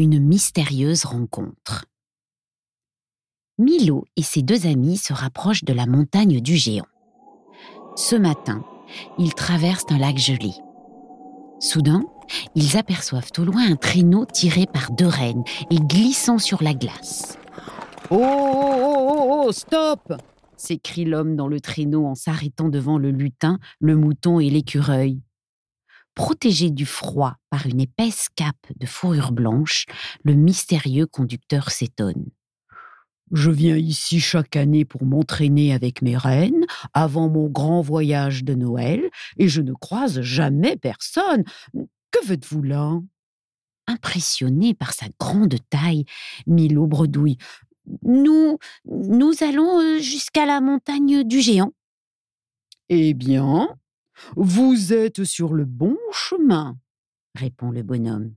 Une mystérieuse rencontre. Milo et ses deux amis se rapprochent de la montagne du géant. Ce matin, ils traversent un lac gelé. Soudain, ils aperçoivent au loin un traîneau tiré par deux rennes et glissant sur la glace. Oh, oh, oh, oh, oh, stop s'écrie l'homme dans le traîneau en s'arrêtant devant le lutin, le mouton et l'écureuil. Protégé du froid par une épaisse cape de fourrure blanche, le mystérieux conducteur s'étonne. Je viens ici chaque année pour m'entraîner avec mes reines avant mon grand voyage de Noël et je ne croise jamais personne. Que faites-vous là? Impressionné par sa grande taille, Milo bredouille. Nous, nous allons euh, jusqu'à la montagne du géant. Eh bien, vous êtes sur le bon chemin, répond le bonhomme.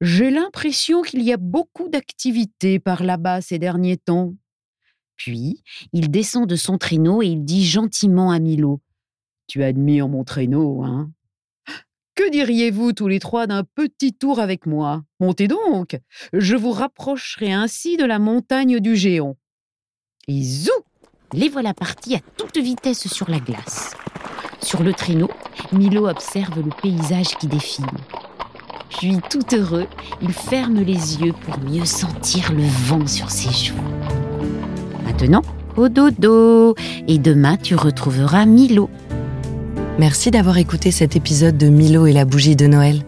J'ai l'impression qu'il y a beaucoup d'activités par là-bas ces derniers temps. Puis, il descend de son traîneau et il dit gentiment à Milo Tu admires mon traîneau, hein? Que diriez-vous tous les trois d'un petit tour avec moi? Montez donc Je vous rapprocherai ainsi de la montagne du géant. Et zou Les voilà partis à toute vitesse sur la glace. Sur le traîneau, Milo observe le paysage qui défile. Puis, tout heureux, il ferme les yeux pour mieux sentir le vent sur ses joues. Maintenant, au dodo. Et demain, tu retrouveras Milo. Merci d'avoir écouté cet épisode de Milo et la bougie de Noël.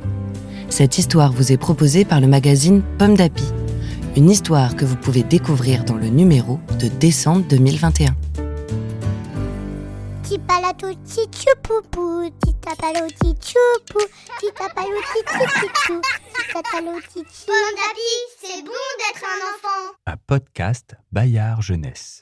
Cette histoire vous est proposée par le magazine Pomme d'Api. Une histoire que vous pouvez découvrir dans le numéro de décembre 2021. Tipalato tichupupu, titapalo tichupu, titapalo tichichichou, titatalo tichi. Pomme d'api, c'est bon d'être un enfant. Un podcast Bayard Jeunesse.